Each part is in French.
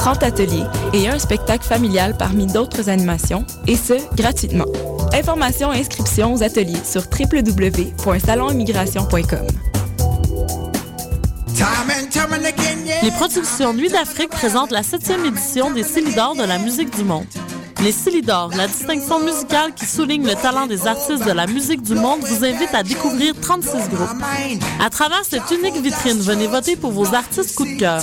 30 ateliers et un spectacle familial parmi d'autres animations, et ce, gratuitement. Informations et inscriptions aux ateliers sur www.salonimmigration.com. Les productions Nuit d'Afrique présentent la septième édition des Célidors de la musique du monde. Les Célidors, la distinction musicale qui souligne le talent des artistes de la musique du monde, vous invite à découvrir 36 groupes. À travers cette unique vitrine, venez voter pour vos artistes coup de cœur.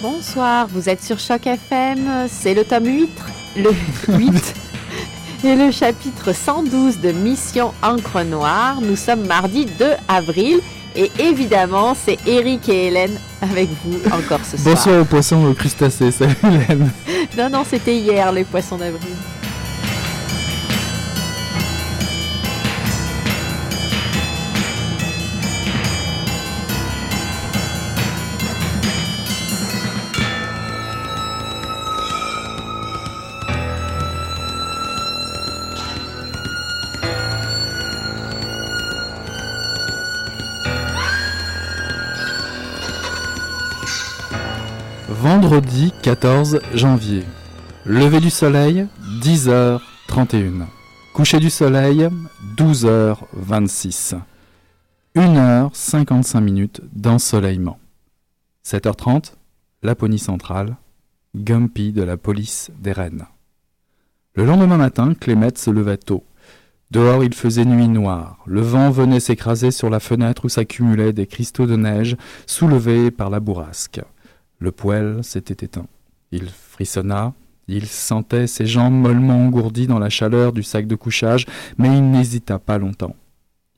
Bonsoir, vous êtes sur Choc FM, c'est le tome 8, le 8 et le chapitre 112 de Mission Encre Noire. Nous sommes mardi 2 avril et évidemment c'est Eric et Hélène avec vous encore ce soir. Bonsoir aux poissons, aux crustacés, salut Hélène. Non, non, c'était hier les poissons d'avril. Vendredi 14 janvier. Lever du soleil, 10h31. Coucher du soleil, 12h26. 1h55 minutes d'ensoleillement. 7h30, Laponie centrale, Gumpy de la police des Rennes. Le lendemain matin, Clémette se levait tôt. Dehors, il faisait nuit noire. Le vent venait s'écraser sur la fenêtre où s'accumulaient des cristaux de neige soulevés par la bourrasque. Le poêle s'était éteint. Il frissonna, il sentait ses jambes mollement engourdies dans la chaleur du sac de couchage, mais il n'hésita pas longtemps.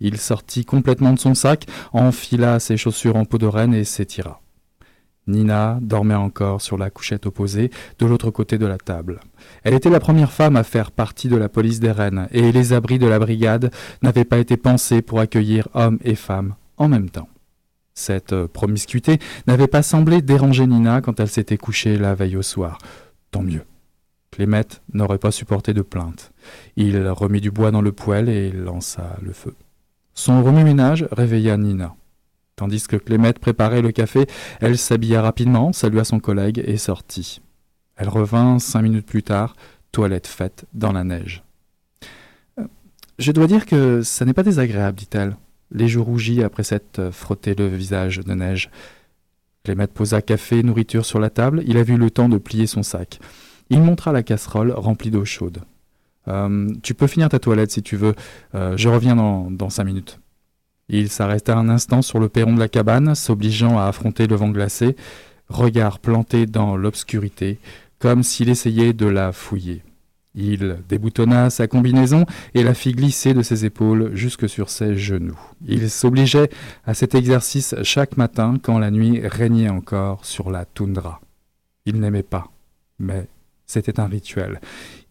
Il sortit complètement de son sac, enfila ses chaussures en peau de renne et s'étira. Nina dormait encore sur la couchette opposée, de l'autre côté de la table. Elle était la première femme à faire partie de la police des Rennes, et les abris de la brigade n'avaient pas été pensés pour accueillir hommes et femmes en même temps. Cette euh, promiscuité n'avait pas semblé déranger Nina quand elle s'était couchée la veille au soir. Tant mieux. Clémette n'aurait pas supporté de plainte. Il remit du bois dans le poêle et lança le feu. Son remue-ménage réveilla Nina. Tandis que Clémette préparait le café, elle s'habilla rapidement, salua son collègue et sortit. Elle revint cinq minutes plus tard, toilette faite dans la neige. Euh, je dois dire que ça n'est pas désagréable, dit-elle les joues rougies après s'être frotté le visage de neige. Clémette posa café nourriture sur la table. Il a eu le temps de plier son sac. Il montra la casserole remplie d'eau chaude. tu peux finir ta toilette si tu veux. je reviens dans, dans cinq minutes. Il s'arrêta un instant sur le perron de la cabane, s'obligeant à affronter le vent glacé, regard planté dans l'obscurité, comme s'il essayait de la fouiller. Il déboutonna sa combinaison et la fit glisser de ses épaules jusque sur ses genoux. Il s'obligeait à cet exercice chaque matin quand la nuit régnait encore sur la toundra. Il n'aimait pas, mais c'était un rituel.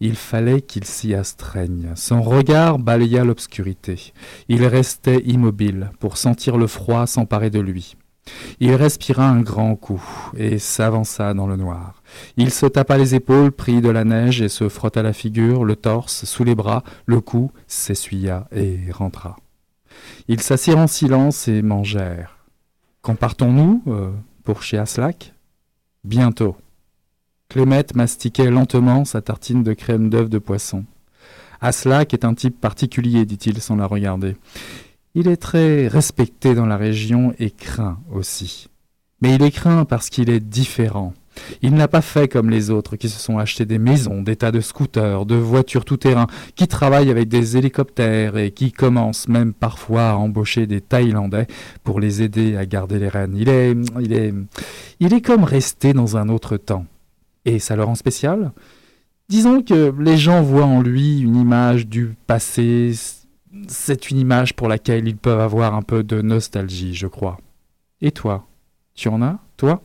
Il fallait qu'il s'y astreigne. Son regard balaya l'obscurité. Il restait immobile pour sentir le froid s'emparer de lui. Il respira un grand coup et s'avança dans le noir. Il se tapa les épaules, prit de la neige et se frotta la figure, le torse, sous les bras, le cou, s'essuya et rentra. Ils s'assirent en silence et mangèrent. Quand partons-nous euh, pour chez Aslak? Bientôt. Clémette mastiquait lentement sa tartine de crème d'œuf de poisson. Aslak est un type particulier, dit-il sans la regarder. Il est très respecté dans la région et craint aussi. Mais il est craint parce qu'il est différent. Il n'a pas fait comme les autres qui se sont achetés des maisons, des tas de scooters, de voitures tout-terrain, qui travaillent avec des hélicoptères et qui commencent même parfois à embaucher des Thaïlandais pour les aider à garder les rênes. Il est, il est, il est comme resté dans un autre temps. Et ça le rend spécial Disons que les gens voient en lui une image du passé, c'est une image pour laquelle ils peuvent avoir un peu de nostalgie, je crois. Et toi Tu en as, toi?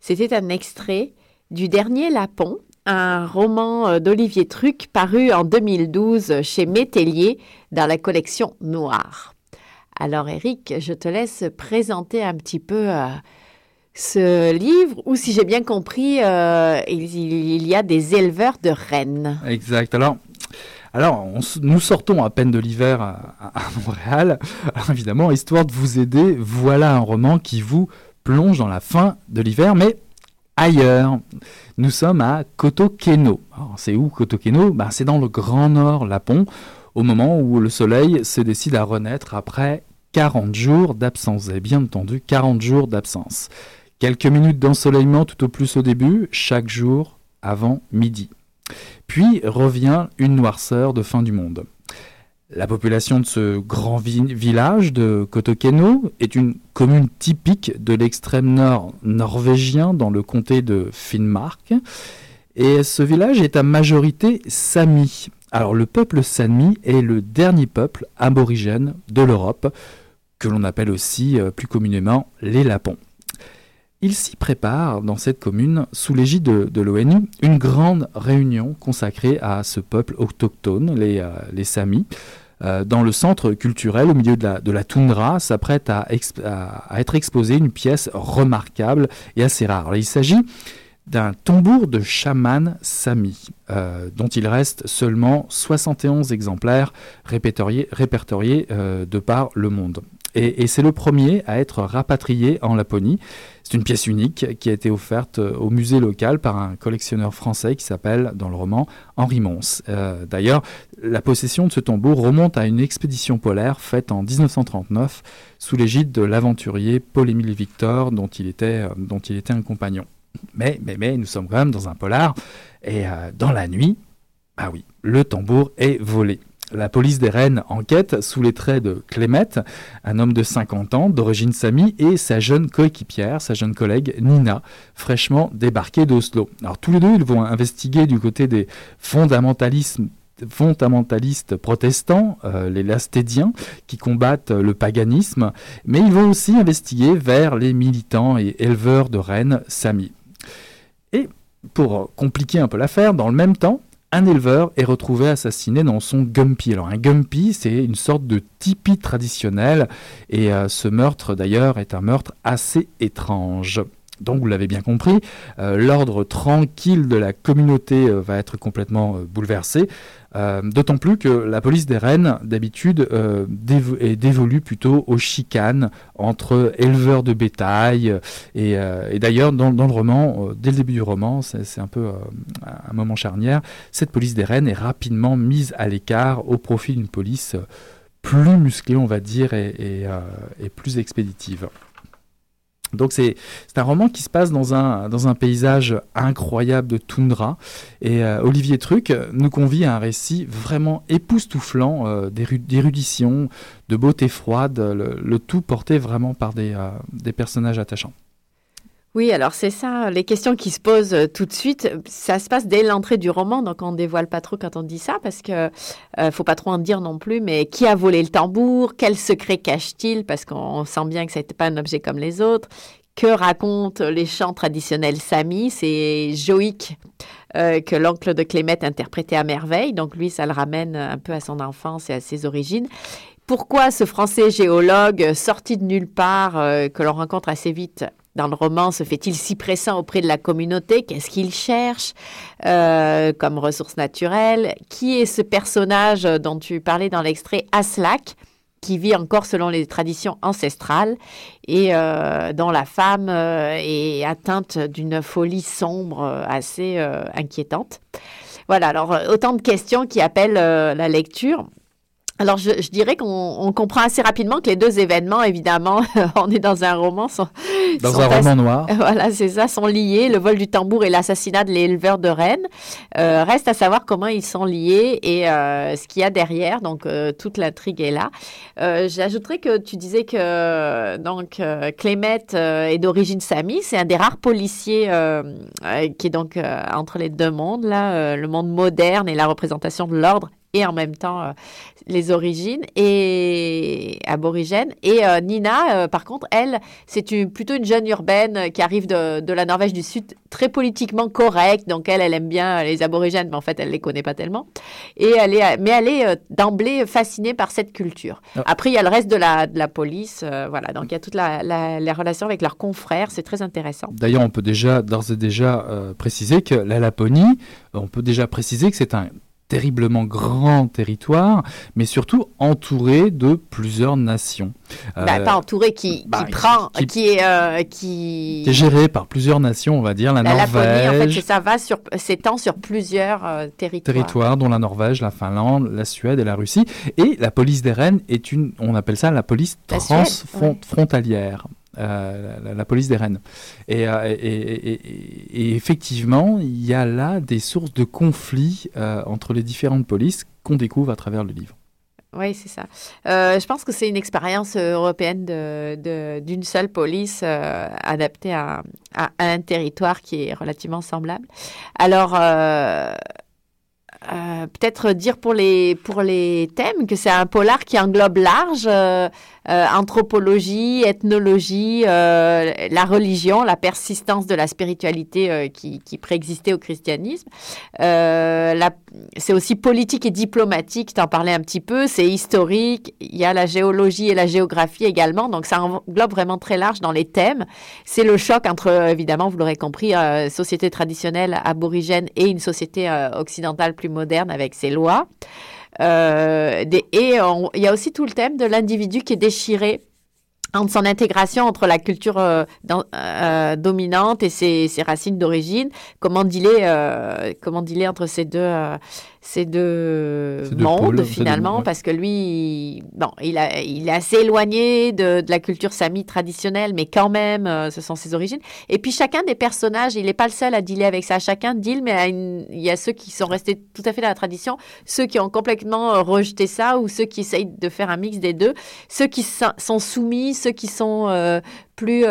C'était un extrait du dernier Lapon, un roman euh, d'Olivier Truc paru en 2012 chez Métellier dans la collection Noire. Alors Eric, je te laisse présenter un petit peu euh, ce livre où, si j'ai bien compris, euh, il, y a des éleveurs de rennes. Exact. Alors, alors nous sortons à peine de l'hiver à, Montréal. Alors, évidemment, histoire de vous aider, voilà un roman qui vous plonge dans la fin de l'hiver, mais ailleurs. Nous sommes à Kotokeno. C'est où Kotokeno? Ben, C'est dans le Grand Nord Lapon, au moment où le soleil se décide à renaître après 40 jours d'absence. Avez bien entendu, 40 jours d'absence. Quelques minutes d'ensoleillement tout au plus au début, chaque jour avant midi. Puis revient une noirceur de fin du monde. La population de ce grand village de Kotokeno est une commune typique de l'extrême nord norvégien dans le comté de Finnmark. Et ce village est à majorité sami. Alors le peuple sami est le dernier peuple aborigène de l'Europe, que l'on appelle aussi euh, plus communément les Lapons. Il s'y prépare, dans cette commune, sous l'égide de, l'ONU, une grande réunion consacrée à ce peuple autochtone, les, euh, Samis. Euh, dans le centre culturel, au milieu de la, toundra, s'apprête à, être exposée une pièce remarquable et assez rare. il s'agit d'un tambour de chaman sami, euh, dont il reste seulement 71 exemplaires répertoriés de par le monde. Et, c'est le premier à être rapatrié en Laponie. C'est une pièce unique qui a été offerte euh, au musée local par un collectionneur français qui s'appelle, dans le roman, Henri Mons. Euh, d'ailleurs, la possession de ce tambour remonte à une expédition polaire faite en 1939 sous l'égide de l'aventurier Paul-Émile Victor, dont il, était, euh, dont il était un compagnon. Mais, mais, mais, nous sommes quand même dans un polar, et dans la nuit, ah oui, le tambour est volé. La police des Rennes enquête sous les traits de Clémette, un homme de 50 ans, d'origine sami, et sa jeune coéquipière, sa jeune collègue Nina, fraîchement débarquée d'Oslo. Alors tous les deux, ils vont investiguer du côté des fondamentalistes protestants, euh, les lastédiens, qui combattent le paganisme, mais ils vont aussi investiguer vers les militants et éleveurs de rennes sami. Et pour compliquer un peu l'affaire, dans le même temps, un éleveur est retrouvé assassiné dans son gumpy. Alors un gumpy, c'est une sorte de tipi traditionnel, et euh, ce meurtre d'ailleurs est un meurtre assez étrange. Donc vous l'avez bien compris, euh, l'ordre tranquille de la communauté euh, va être complètement bouleversé. Euh, d'autant plus que la police des Rennes, d'habitude, est dévolue plutôt aux chicanes entre éleveurs de bétail. Et, d'ailleurs, dans, le roman, dès le début du roman, c'est un peu un moment charnière, cette police des Rennes est rapidement mise à l'écart au profit d'une police plus musclée, on va dire, et plus expéditive. Donc c'est un roman qui se passe dans un, dans un paysage incroyable de toundra. Et euh, Olivier Truc nous convie à un récit vraiment époustouflant euh, d'érudition, de beauté froide, le, tout porté vraiment par des, euh, des personnages attachants. Oui, alors c'est ça, les questions qui se posent tout de suite, ça se passe dès l'entrée du roman, donc on dévoile pas trop quand on dit ça, parce que ne faut pas trop en dire non plus, mais qui a volé le tambour, quel secret cache-t-il, parce qu'on sent bien que ce n'était pas un objet comme les autres, que racontent les chants traditionnels Sami, c'est Joïque euh, que l'oncle de Clémette interprétait à merveille, donc lui ça le ramène un peu à son enfance et à ses origines. Pourquoi ce français géologue sorti de nulle part, euh, que l'on rencontre assez vite dans le roman, se fait-il si pressant auprès de la communauté? Qu'est-ce qu'il cherche? Euh, comme ressource naturelle Qui est ce personnage dont tu parlais dans l'extrait? Aslak qui vit encore selon les traditions ancestrales et euh, dont la femme euh, est atteinte d'une folie sombre assez inquiétante. Voilà, alors autant de questions qui appellent la lecture. Alors, je, dirais qu'on comprend assez rapidement que les deux événements, évidemment, on est dans un roman. Sont, dans un roman noir. Voilà, c'est ça, sont liés. Le vol du tambour et l'assassinat de l'éleveur de rennes. Euh, reste à savoir comment ils sont liés et euh, ce qu'il y a derrière. Donc, euh, toute l'intrigue est là. J'ajouterais que tu disais que donc Clémette est d'origine sami. C'est un des rares policiers qui est donc entre les deux mondes, là, le monde moderne et la représentation de l'ordre et en même temps euh, les origines et aborigènes. Et euh, Nina, euh, par contre, elle, c'est plutôt une jeune urbaine qui arrive de, de, la Norvège du Sud, très politiquement correcte. Donc elle, elle aime bien les aborigènes, mais en fait, elle les connaît pas tellement. Et elle est, mais elle est d'emblée fascinée par cette culture. Ah. Après, il y a le reste de la, de la police, voilà. Donc il y a toute la, la, les relations avec leurs confrères, c'est très intéressant. D'ailleurs, on peut déjà d'ores et déjà préciser que la Laponie, on peut déjà préciser que c'est un terriblement grand territoire, mais surtout entouré de plusieurs nations. Bah, pas entouré, qui, bah, prend, qui, est, euh, qui... est géré par plusieurs nations, on va dire, la, Norvège. en fait, ça va sur, s'étend sur plusieurs euh, territoires. Territoires, dont la Norvège, la Finlande, la Suède et la Russie. Et la police des Rennes est une, on appelle ça la police transfrontalière. Euh, la, police des Rennes. Euh, et, effectivement, il y a là des sources de conflits euh, entre les différentes polices qu'on découvre à travers le livre. Oui, c'est ça. je pense que c'est une expérience européenne d'une seule police adaptée à, un territoire qui est relativement semblable. Alors, peut-être dire pour les, pour les thèmes que c'est un polar qui englobe large, euh, anthropologie, ethnologie, euh, la religion, la persistance de la spiritualité euh, qui, qui, préexistait au christianisme. c'est aussi politique et diplomatique, tu en parlais un petit peu, c'est historique, il y a la géologie et la géographie également, donc ça englobe vraiment très large dans les thèmes. C'est le choc entre, évidemment, vous l'aurez compris, société traditionnelle aborigène et une société occidentale plus moderne avec ses lois. Euh, et il y a aussi tout le thème de l'individu qui est déchiré entre son intégration entre la culture euh, euh, dominante et ses, racines d'origine, comment dealer, comment dealer entre ces deux, ces deux, mondes finalement, parce que lui, bon, il, a, il est assez éloigné de, de la culture sami traditionnelle, mais quand même, euh, ce sont ses origines. Et puis chacun des personnages, il n'est pas le seul à dealer avec ça. Chacun deal, mais il y a ceux qui sont restés tout à fait dans la tradition, ceux qui ont complètement euh, rejeté ça, ou ceux qui essayent de faire un mix des deux, ceux qui sont soumis, ceux qui sont euh, plus,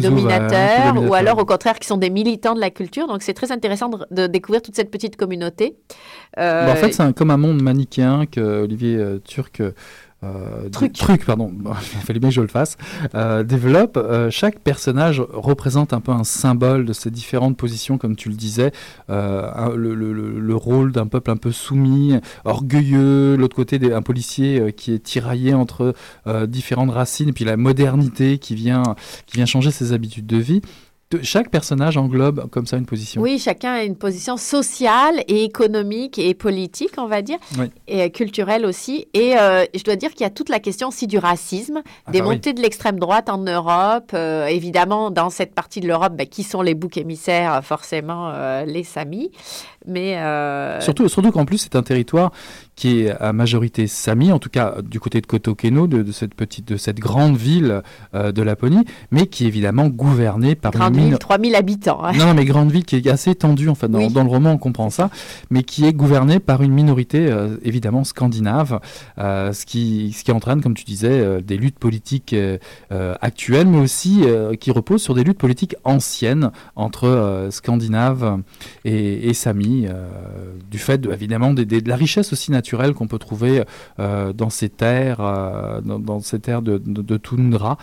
dominateurs, ou alors au contraire qui sont des militants de la culture. Donc c'est très intéressant de, de découvrir toute cette petite communauté. Euh, en fait, c'est comme un monde manichéen que Olivier euh, Turc. Euh, truc. truc. pardon, il fallait bien que je le fasse, développe. chaque personnage représente un peu un symbole de ces différentes positions, comme tu le disais, le, rôle d'un peuple un peu soumis, orgueilleux, l'autre côté un policier qui est tiraillé entre différentes racines, et puis la modernité qui vient, qui vient changer ses habitudes de vie. Chaque personnage englobe comme ça une position. Oui, chacun a une position sociale et économique et politique, on va dire, et culturelle aussi. Et euh, je dois dire qu'il y a toute la question aussi du racisme, ah des bah montées de l'extrême droite en Europe. Euh, évidemment, dans cette partie de l'Europe, ben, qui sont les boucs émissaires Forcément, euh, les Samis. Mais surtout, surtout qu'en plus, c'est un territoire qui est à majorité Sami, en tout cas du côté de Kotokeno, de, de cette petite, de cette grande ville de Laponie, mais qui est évidemment gouvernée par grande une ville, 3000 habitants. Hein. Non, mais grande ville qui est assez étendue, en fait, dans, dans, le roman on comprend ça, mais qui est gouvernée par une minorité euh, évidemment scandinave, euh, ce, qui, ce qui entraîne, comme tu disais, euh, des luttes politiques actuelles, mais aussi qui reposent sur des luttes politiques anciennes entre Scandinaves et, et Sami, du fait évidemment de, de, la richesse aussi naturelle qu'on peut trouver dans ces terres, dans, ces terres de, de toundra,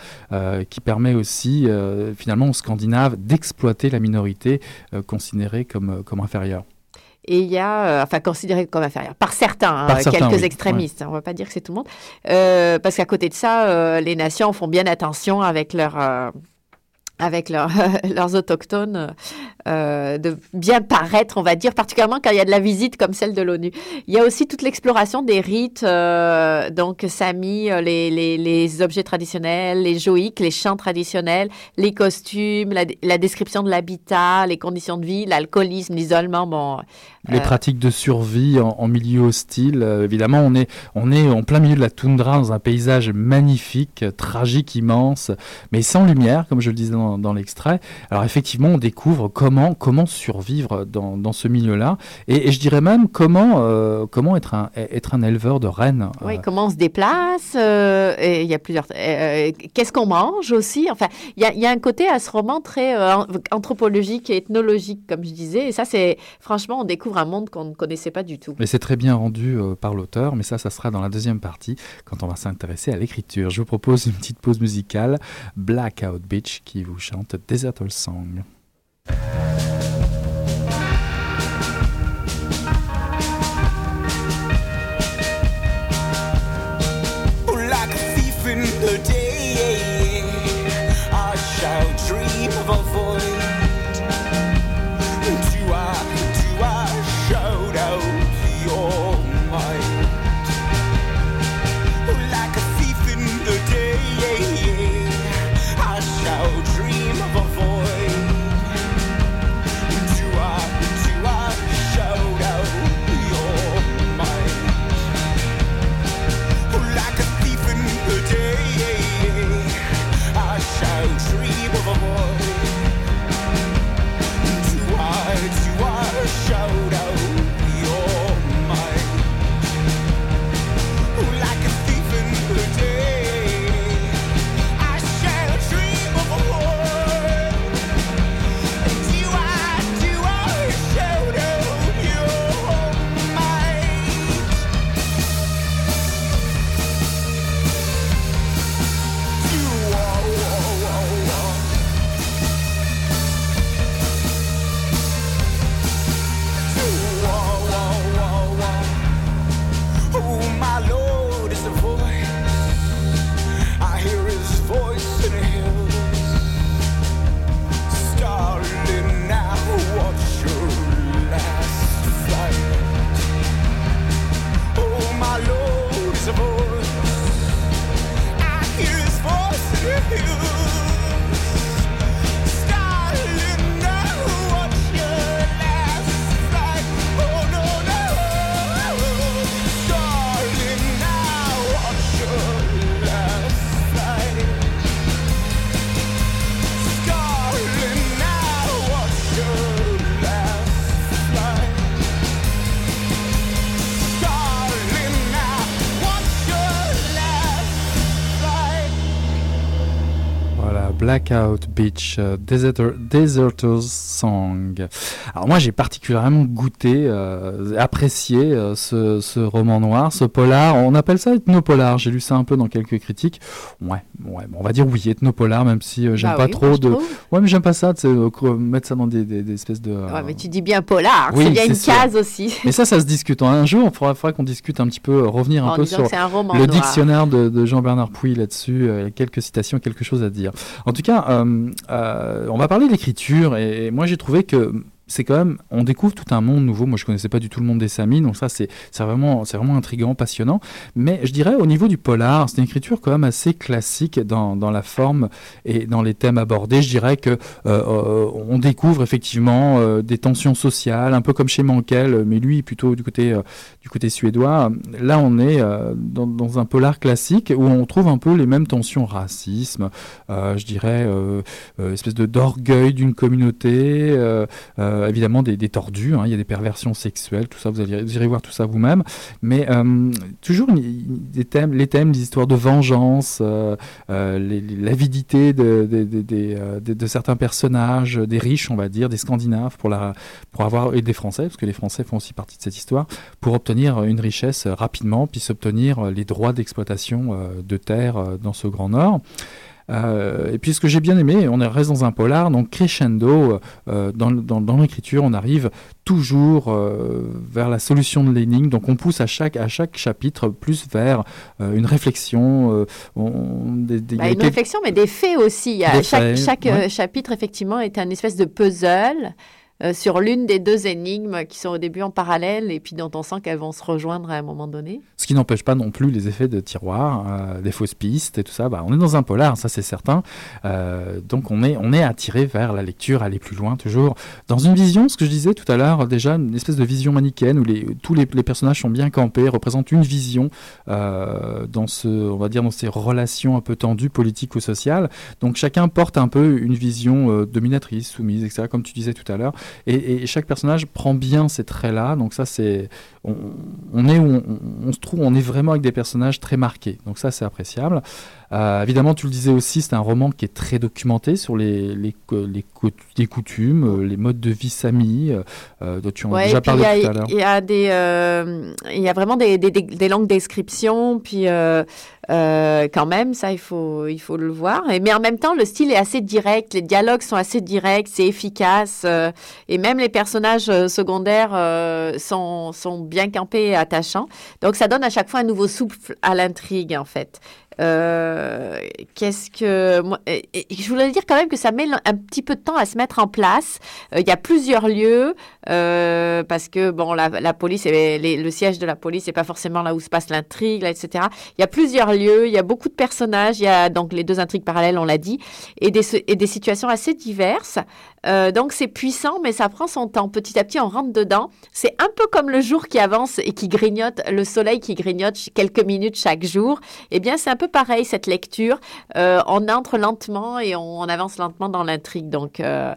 qui permet aussi finalement aux Scandinaves d'exploiter la minorité euh, considérée comme, euh, comme inférieure. Et il y a, euh, enfin, considérée comme inférieure, par certains, hein, quelques extrémistes, hein, on ne va pas dire que c'est tout le monde, parce qu'à côté de ça, les nations font bien attention avec leur avec leurs autochtones, euh, de bien paraître, on va dire, particulièrement quand il y a de la visite comme celle de l'ONU. Il y a aussi toute l'exploration des rites, euh, donc Sami, euh, les, objets traditionnels, les joïques, les chants traditionnels, les costumes, la, la description de l'habitat, les conditions de vie, l'alcoolisme, l'isolement. Bon, les pratiques de survie en, milieu hostile. évidemment, on est, on est en plein milieu de la toundra, dans un paysage magnifique, tragique, immense, mais sans lumière, comme je le disais dans, dans l'extrait. Alors effectivement, on découvre comment, comment survivre dans, dans ce milieu-là, et, je dirais même comment, euh, comment être, un, être un éleveur de rennes. Oui, comment on se déplace, euh, il y a plusieurs... Euh, qu'est-ce qu'on mange aussi? Enfin, il y a, y a, un côté à ce roman très anthropologique et ethnologique, comme je disais, et ça, c'est... Franchement, on découvre un monde qu'on ne connaissait pas du tout. Mais c'est très bien rendu euh, par l'auteur, mais ça, ça sera dans la deuxième partie, quand on va s'intéresser à l'écriture. Je vous propose une petite pause musicale, Blackout Beach, qui vous chante Desertal Song. Blackout Beach, uh, Deserter's Song. Alors moi j'ai particulièrement goûté, euh, apprécié euh, ce, ce, roman noir, ce polar. On appelle ça ethnopolar. J'ai lu ça un peu dans quelques critiques. Ouais, ouais, on va dire oui, ethnopolar, même si euh, j'aime bah pas trop de. Ouais, mais j'aime pas ça, euh, mettre ça dans des, des, espèces de. Ouais, mais tu dis bien polar. Oui, c'est bien une case aussi. Mais ça, ça se discute. Un jour, il faudra, qu'on discute un petit peu, revenir un peu sur le dictionnaire de, de Jean-Bernard Pouy là-dessus. quelques citations, quelque chose à dire. En En tout cas, on va parler de l'écriture et moi j'ai trouvé que c'est quand même, on découvre tout un monde nouveau. Moi, je connaissais pas du tout le monde des Samis, donc ça, c'est vraiment, c'est vraiment intriguant, passionnant. Mais je dirais, au niveau du polar, c'est une écriture quand même assez classique dans, dans, la forme et dans les thèmes abordés. Je dirais que euh, euh, on découvre effectivement euh, des tensions sociales, un peu comme chez Mankel, mais lui plutôt du côté du côté suédois. Là, on est dans, un polar classique où on trouve un peu les mêmes tensions, racisme, je dirais, espèce d'orgueil d'une communauté. Évidemment des, tordus, hein, il y a des perversions sexuelles, tout ça, vous, allez, irez voir tout ça vous-même. Mais euh, toujours des thèmes, les thèmes, des histoires de vengeance, euh, l'avidité de, certains personnages, des riches, on va dire, des Scandinaves, pour, avoir, et des Français, parce que les Français font aussi partie de cette histoire, pour obtenir une richesse rapidement, puis s'obtenir les droits d'exploitation de terre dans ce Grand Nord. Euh, et puis ce que j'ai bien aimé, on reste dans un polar, donc crescendo, euh, dans, dans, l'écriture, on arrive toujours euh, vers la solution de l'énigme, donc on pousse à chaque, à chaque chapitre plus vers une réflexion. Bah, une réflexion, mais des faits aussi. chaque, chaque chapitre, effectivement, est un espèce de puzzle. Euh, sur l'une des deux énigmes qui sont au début en parallèle et puis dont on sent qu'elles vont se rejoindre à un moment donné. Ce qui n'empêche pas non plus les effets de tiroir, euh, des fausses pistes et tout ça. Bah, on est dans un polar, ça c'est certain. Euh, donc on est, on est attiré vers la lecture, aller plus loin toujours. Dans une vision, ce que je disais tout à l'heure, déjà une espèce de vision manichéenne où tous les, personnages sont bien campés, représentent une vision dans ce, on va dire dans ces relations un peu tendues, politiques ou sociales. Donc chacun porte un peu une vision dominatrice, soumise, etc. Comme tu disais tout à l'heure. Et, chaque personnage prend bien ces traits-là. Donc ça, c'est on, est où on, se trouve, on est vraiment avec des personnages très marqués. Donc ça, c'est appréciable. Euh, évidemment, tu le disais aussi, c'est un roman qui est très documenté sur les, les, les, coutumes, euh, les modes de vie sami, euh, dont tu en as déjà parlé tout à l'heure. Il y a des, il y a vraiment des, des, des longues descriptions, puis quand même, ça, il faut, il faut le voir. Et, mais en même temps, le style est assez direct, les dialogues sont assez directs, c'est efficace, et même les personnages secondaires sont, sont bien campés et attachants. Donc, ça donne à chaque fois un nouveau souffle à l'intrigue, en fait. Euh, qu'est-ce que moi, je voulais dire quand même que ça met un petit peu de temps à se mettre en place. Euh, il y a plusieurs lieux euh, parce que bon, la, la police, et le siège de la police, c'est pas forcément là où se passe l'intrigue, etc. Il y a plusieurs lieux, il y a beaucoup de personnages, il y a donc les deux intrigues parallèles, on l'a dit, et des, et des situations assez diverses. donc c'est puissant, mais ça prend son temps. Petit à petit, on rentre dedans. C'est un peu comme le jour qui avance et qui grignote, le soleil qui grignote quelques minutes chaque jour. Eh bien, c'est un peu pareil cette lecture. Euh, on entre lentement et on, avance lentement dans l'intrigue. Donc euh,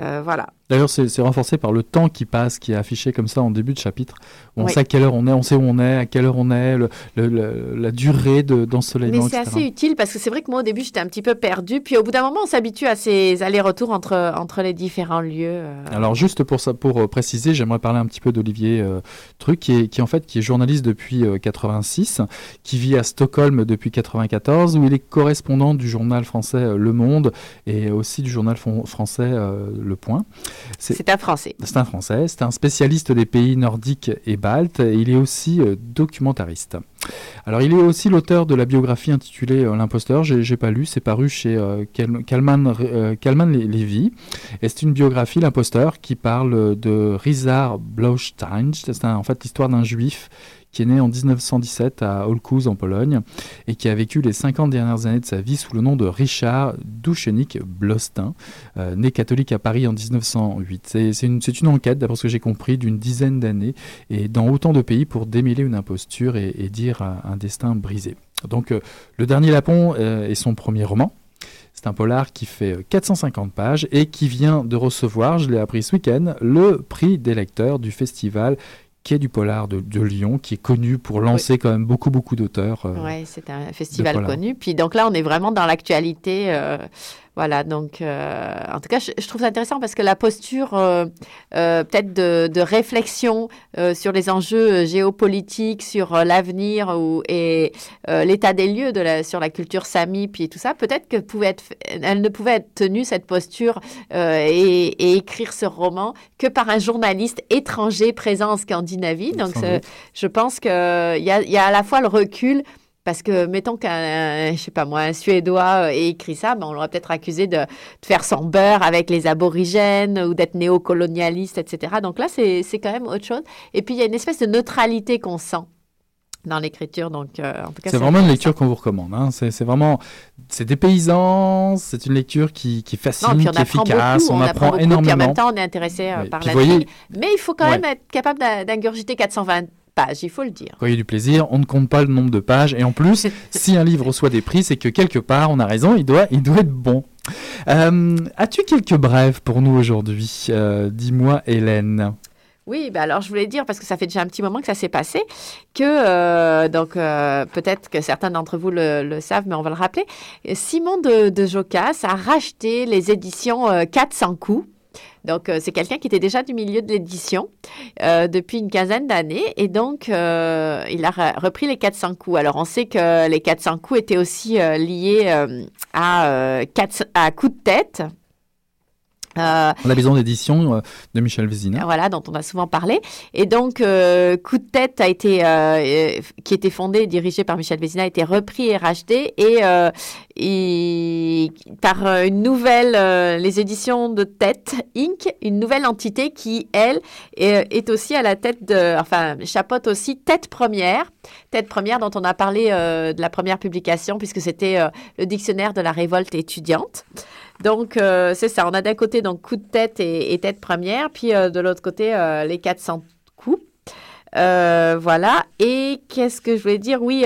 euh, voilà. D'ailleurs, c'est renforcé par le temps qui passe, qui est affiché comme ça en début de chapitre. On sait à quelle heure on est, on sait où on est, à quelle heure on est, la durée d'ensoleillement. Mais c'est assez utile parce que c'est vrai que moi, au début, j'étais un petit peu perdue. Puis au bout d'un moment, on s'habitue à ces allers-retours entre, entre les différents lieux. Euh. Alors, juste pour, ça, pour euh, préciser, j'aimerais parler un petit peu d'Olivier Truc, qui est, qui, en fait, qui est journaliste depuis 86, qui vit à Stockholm depuis 94, où il est correspondant du journal français Le Monde et aussi du journal français Le Point. C'est un Français. C'est un Français, c'est un spécialiste des pays nordiques et baltes, et il est aussi euh, documentariste. Alors il est aussi l'auteur de la biographie intitulée euh, L'imposteur, j'ai pas lu, c'est paru chez euh, Kalman, Levy, et c'est une biographie, L'imposteur, qui parle de Rizar Blaustein, c'est en fait l'histoire d'un juif qui est né en 1917 à Olkuz en Pologne et qui a vécu les 50 dernières années de sa vie sous le nom de Richard Douchenik Blostin, euh, né catholique à Paris en 1908. C'est une, enquête, d'après ce que j'ai compris, d'une dizaine d'années et dans autant de pays pour démêler une imposture et, dire un, destin brisé. Donc euh, Le Dernier Lapon euh, est son premier roman. C'est un polar qui fait 450 pages et qui vient de recevoir, je l'ai appris ce week-end, le prix des lecteurs du festival du polar de, Lyon, qui est connu pour lancer quand même beaucoup, beaucoup d'auteurs. Euh, oui, c'est un festival connu. Puis donc là, on est vraiment dans l'actualité. Euh, voilà, donc euh, en tout cas, je, trouve ça intéressant parce que la posture euh, euh, peut-être de, réflexion sur les enjeux géopolitiques, sur l'avenir et l'état des lieux de la, sur la culture sami, puis tout ça, peut-être que pouvait être, elle ne pouvait être tenue cette posture et, écrire ce roman que par un journaliste étranger présent en Scandinavie. Donc je pense qu'il y a, y a à la fois le recul Parce que, mettons qu'un, je sais pas moi, un Suédois ait écrit ça, ben, on l'aurait peut-être accusé de, de, faire son beurre avec les aborigènes ou d'être néocolonialiste, etc. Donc là, c'est quand même autre chose. Et puis, il y a une espèce de neutralité qu'on sent dans l'écriture. Donc, euh, en tout cas, c'est vraiment une lecture qu'on vous recommande. Hein. C'est vraiment, c'est des paysans. C'est une lecture qui, qui fascine, qui est efficace. on, on, apprend, énormément. Puis en même temps, on est intéressé euh, par la voyez... mais il faut quand même être capable d'ingurgiter 420 pages, il faut le dire. Voyez du plaisir, on ne compte pas le nombre de pages. Et en plus, si un livre reçoit des prix, c'est que quelque part, on a raison, il doit, il doit être bon. Euh, As-tu quelques brèves pour nous aujourd'hui euh, Dis-moi, Hélène? Oui, bah alors je voulais dire, parce que ça fait déjà un petit moment que ça s'est passé, que, euh, donc euh, peut-être que certains d'entre vous le, savent, mais on va le rappeler, Simon de, de Jocas a racheté les éditions 400 coups. Donc, c'est quelqu'un qui était déjà du milieu de l'édition depuis une quinzaine d'années. Et donc, il a repris les 400 coups. Alors, on sait que les 400 coups étaient aussi liés à, à coups de tête. Euh, la maison d'édition euh, de Michel Vézina. Voilà, dont on a souvent parlé. Et donc, euh, Coup de tête a été, qui était fondé et dirigé par Michel Vézina, a été repris et racheté. Et, par une nouvelle, les éditions de Tête Inc., une nouvelle entité qui, elle, est, aussi à la tête de, enfin, chapeaute aussi Tête Première. Tête Première dont on a parlé de la première publication, puisque c'était le dictionnaire de la révolte étudiante. Donc, euh, c'est ça. On a d'un côté donc coup de tête et, tête première, puis euh, de l'autre côté euh, les 400 coups. voilà. Et qu'est-ce que je voulais dire? Oui.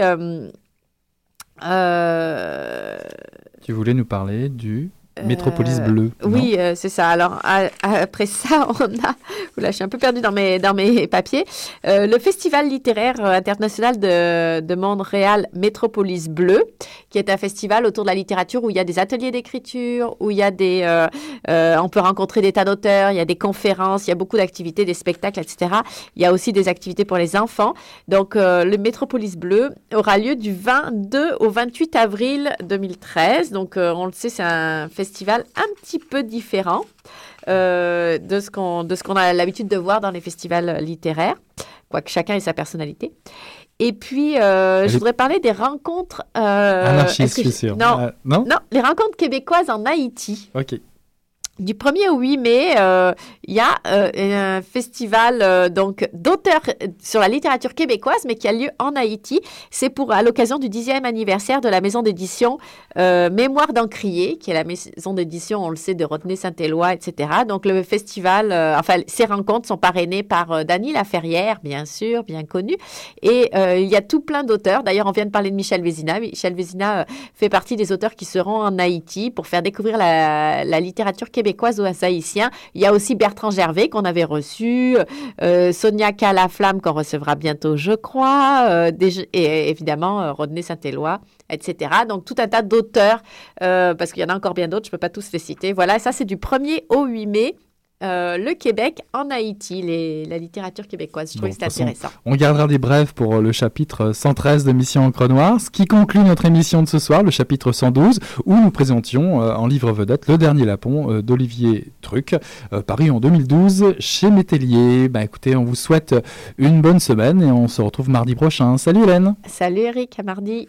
tu voulais nous parler du Métropolis euh, bleu. Oui, euh, c'est ça. Alors après ça, on a, là, je suis un peu perdue dans mes dans mes papiers. Euh, le Festival littéraire international de, de Montréal Métropolis bleu, qui est un festival autour de la littérature où il y a des ateliers d'écriture, où il y a des, on peut rencontrer des tas d'auteurs, il y a des conférences, il y a beaucoup d'activités, des spectacles, etc. Il y a aussi des activités pour les enfants. Donc le Métropolis bleu aura lieu du 22 au 28 avril 2013. Donc on le sait, c'est un festival festival un petit peu différent euh, de ce qu'on a l'habitude de voir dans les festivals littéraires, quoique chacun ait sa personnalité. Et puis, euh, je voudrais parler des rencontres. Euh, sûr. Non, euh, non, non, les rencontres québécoises en Haïti. Ok. Du 1er au 8 mai, euh, il y a euh, un festival euh, donc d'auteurs sur la littérature québécoise, mais qui a lieu en Haïti. C'est pour à l'occasion du dixième anniversaire de la maison d'édition Mémoire d'Encrier, qui est la maison d'édition, on le sait, de Rodney Saint-Éloi, etc. Donc le festival, enfin ces rencontres sont parrainées par Dany Laferrière, bien sûr, bien connu, et il y a tout plein d'auteurs. D'ailleurs, on vient de parler de Michel Vézina. Michel Vézina fait partie des auteurs qui seront en Haïti pour faire découvrir la, la littérature québécoise québécoise ou haïtien. Il y a aussi Bertrand Gervais qu'on avait reçu, euh, Sonia Calaflamme qu'on recevra bientôt, je crois, euh, et évidemment euh, Rodney Saint-Éloi, etc. Donc tout un tas d'auteurs, parce qu'il y en a encore bien d'autres, je ne peux pas tous les citer. Voilà, ça c'est du 1er au 8 mai. Euh, le Québec en Haïti, la littérature québécoise. Je trouve que c'est intéressant. On gardera des brèves pour euh, le chapitre 113 de Mission Encre Noire, ce qui conclut notre émission de ce soir, le chapitre 112, où nous présentions euh, en livre vedette Le Dernier Lapon d'Olivier Truc, paru en 2012 chez Métellier. Bah, écoutez, on vous souhaite une bonne semaine et on se retrouve mardi prochain. Salut Hélène Salut Eric, à mardi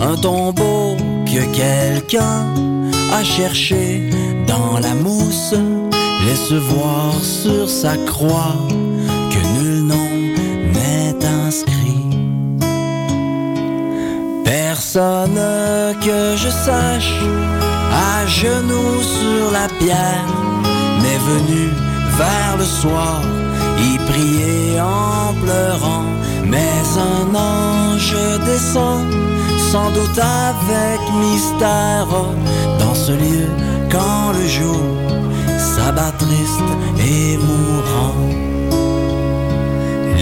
Un tombeau que quelqu'un a cherché dans la mousse, laisse voir sur sa croix que nul nom n'est inscrit. Personne que je sache, à genoux sur la pierre, n'est venu vers le soir y prier en pleurant. Mais un ange descend, sans doute avec mystère, dans ce lieu quand le jour s'abat triste et mourant.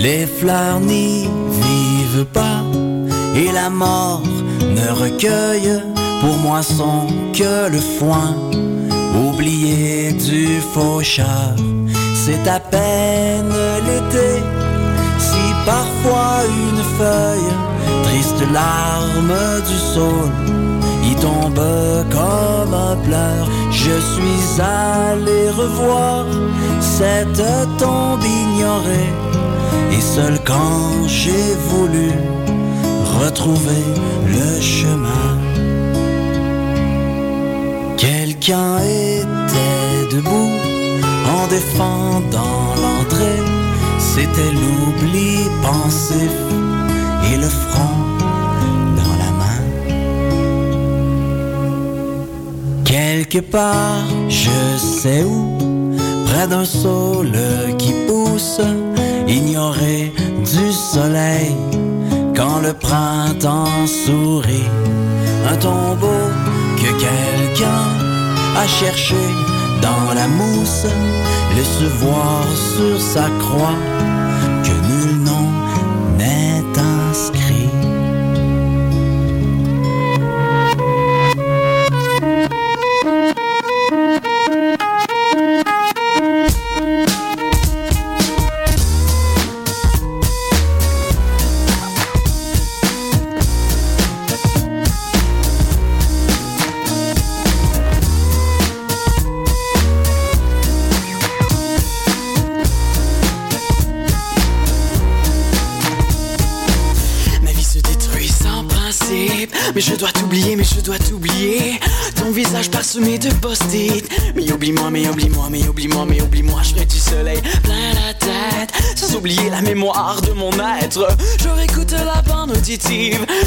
Les fleurs n'y vivent pas et la mort ne recueille pour moisson que le foin. Oublié du faucheur, c'est à peine parfois une feuille, triste larme du saule, y tombe comme un pleur, je suis allé revoir cette tombe ignorée. Et seul quand j'ai voulu retrouver le chemin. Quelqu'un était debout en défendant l'entrée. C'était l'oubli pensif et le front dans la main. Quelque part, je sais où, près d'un saule qui pousse, ignoré du soleil quand le printemps sourit, un tombeau que quelqu'un a cherché dans la mousse, laisse voir sur sa croix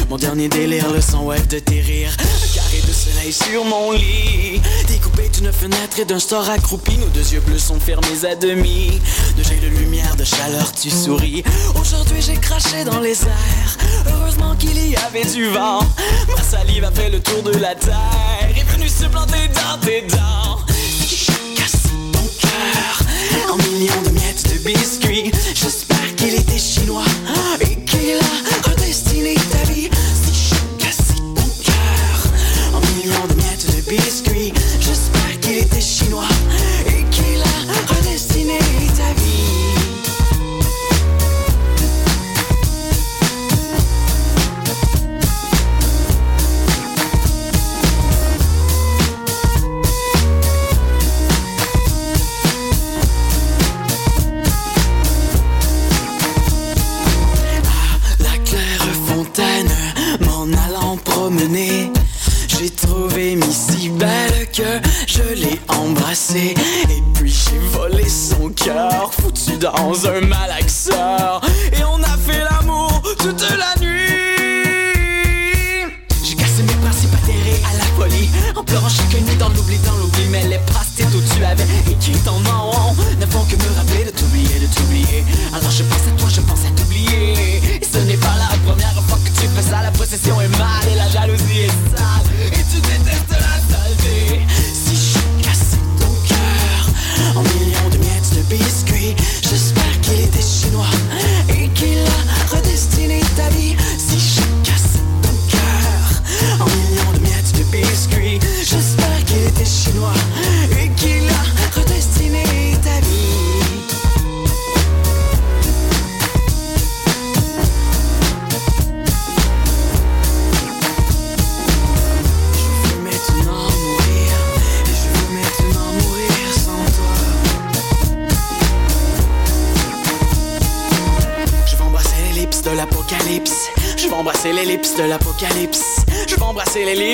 Mon dernier délire, le son web de tes rires. Un carré de soleil sur mon lit. Découpé d'une fenêtre et d'un store accroupi. Nos deux yeux bleus sont fermés à demi. De jet de lumière, de chaleur, tu souris. Aujourd'hui, j'ai craché dans les airs. Heureusement qu'il y avait du vent. Ma salive a fait le tour de la terre. Est venue se planter dans tes dents. J'ai cassé ton cœur en millions de miettes de biscuits. J'espère qu'il était trouvé Miss si belle que je l'ai embrassée. Et puis j'ai volé son cœur, foutu dans un malaxeur.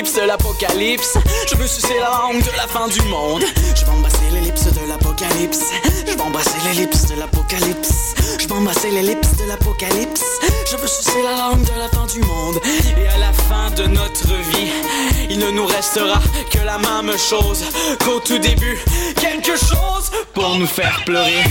L'ellipse de l'apocalypse. Je veux sucer la langue de la fin du monde. Je vais embrasser l'ellipse de l'apocalypse. Je vais embrasser l'ellipse de l'apocalypse. Je vais embrasser l'ellipse de l'apocalypse. Je veux sucer la langue de la fin du monde. Et à la fin de notre vie, il ne nous restera que la même chose qu'au tout début. Quelque chose pour nous faire pleurer.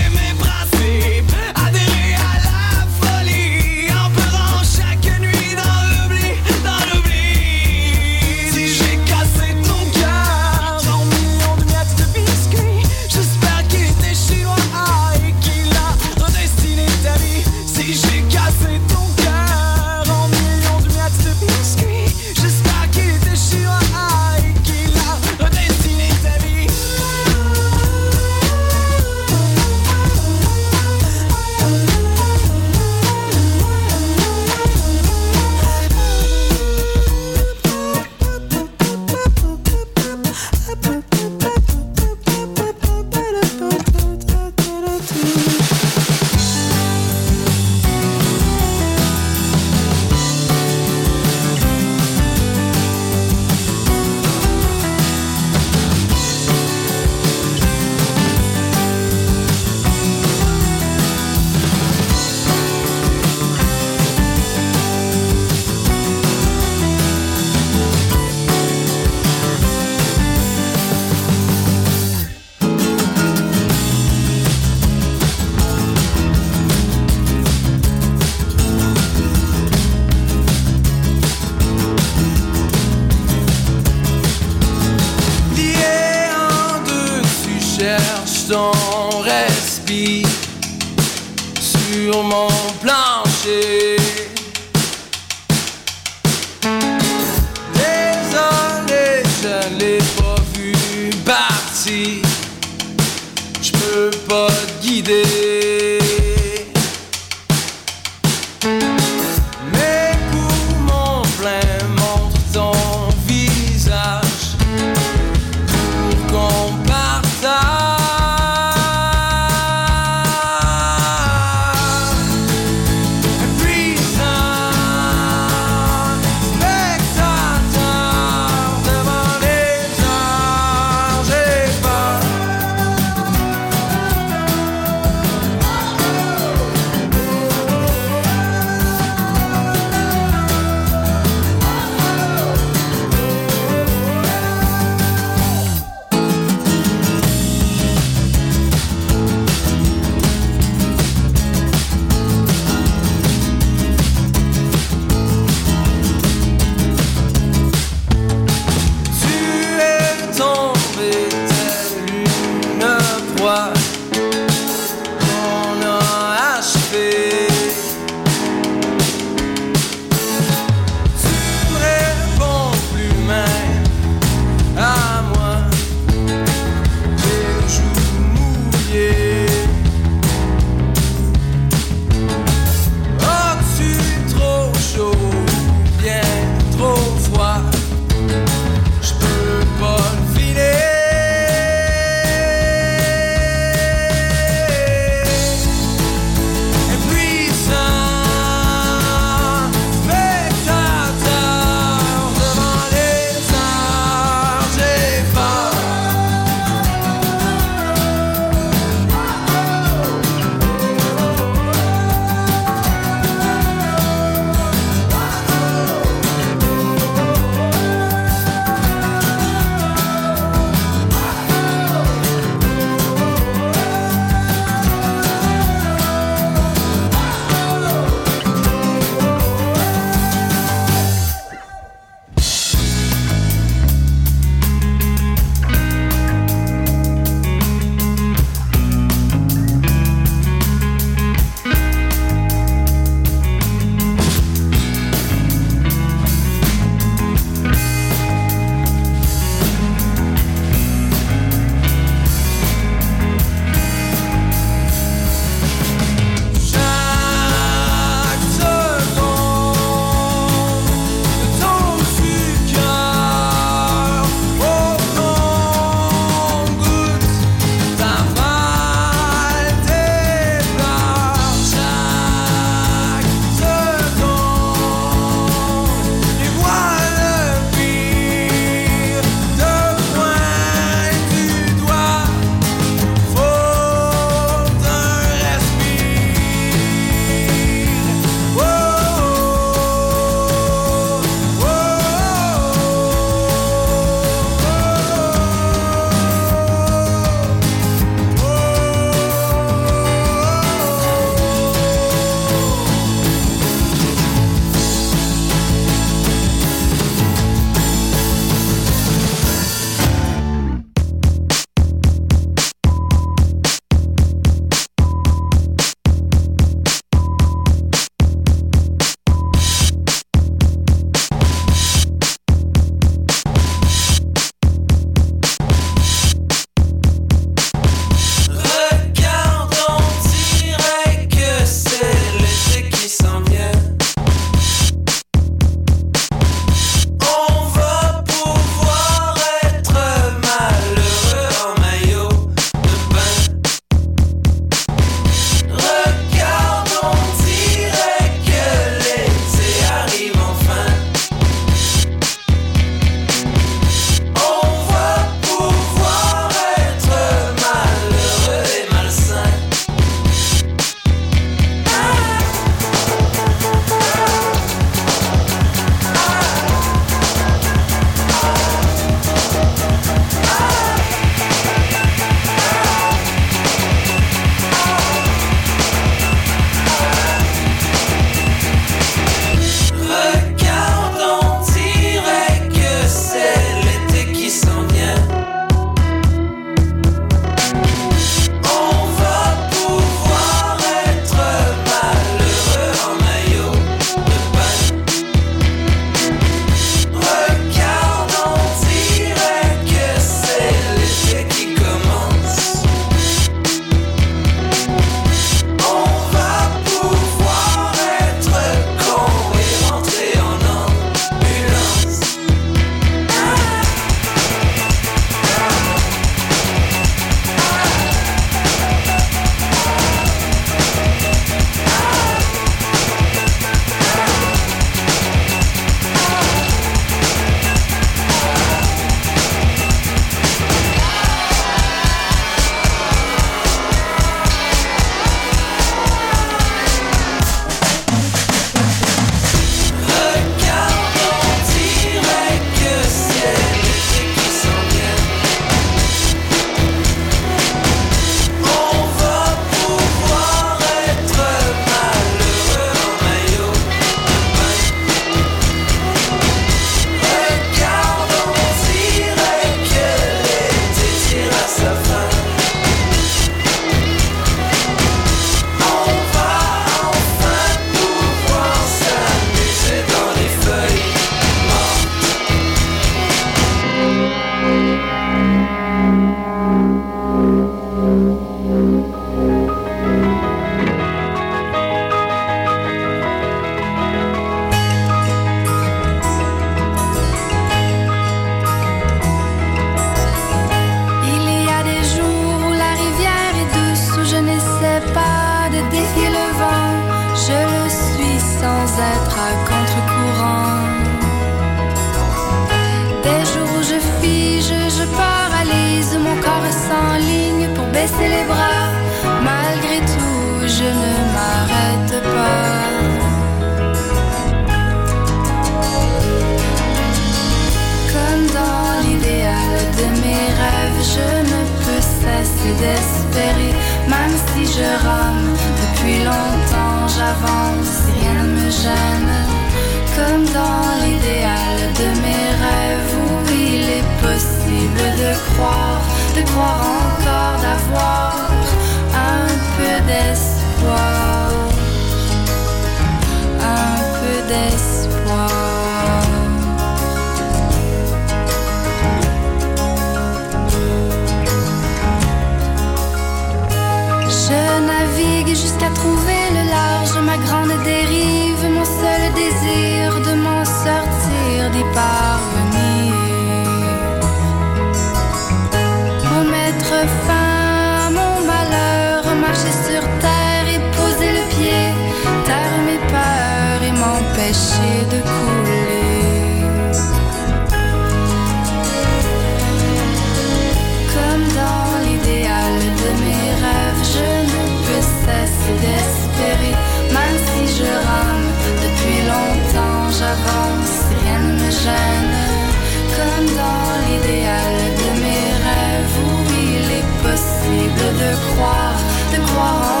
Comme dans l'idéal de mes rêves Où il est possible de croire, de croire en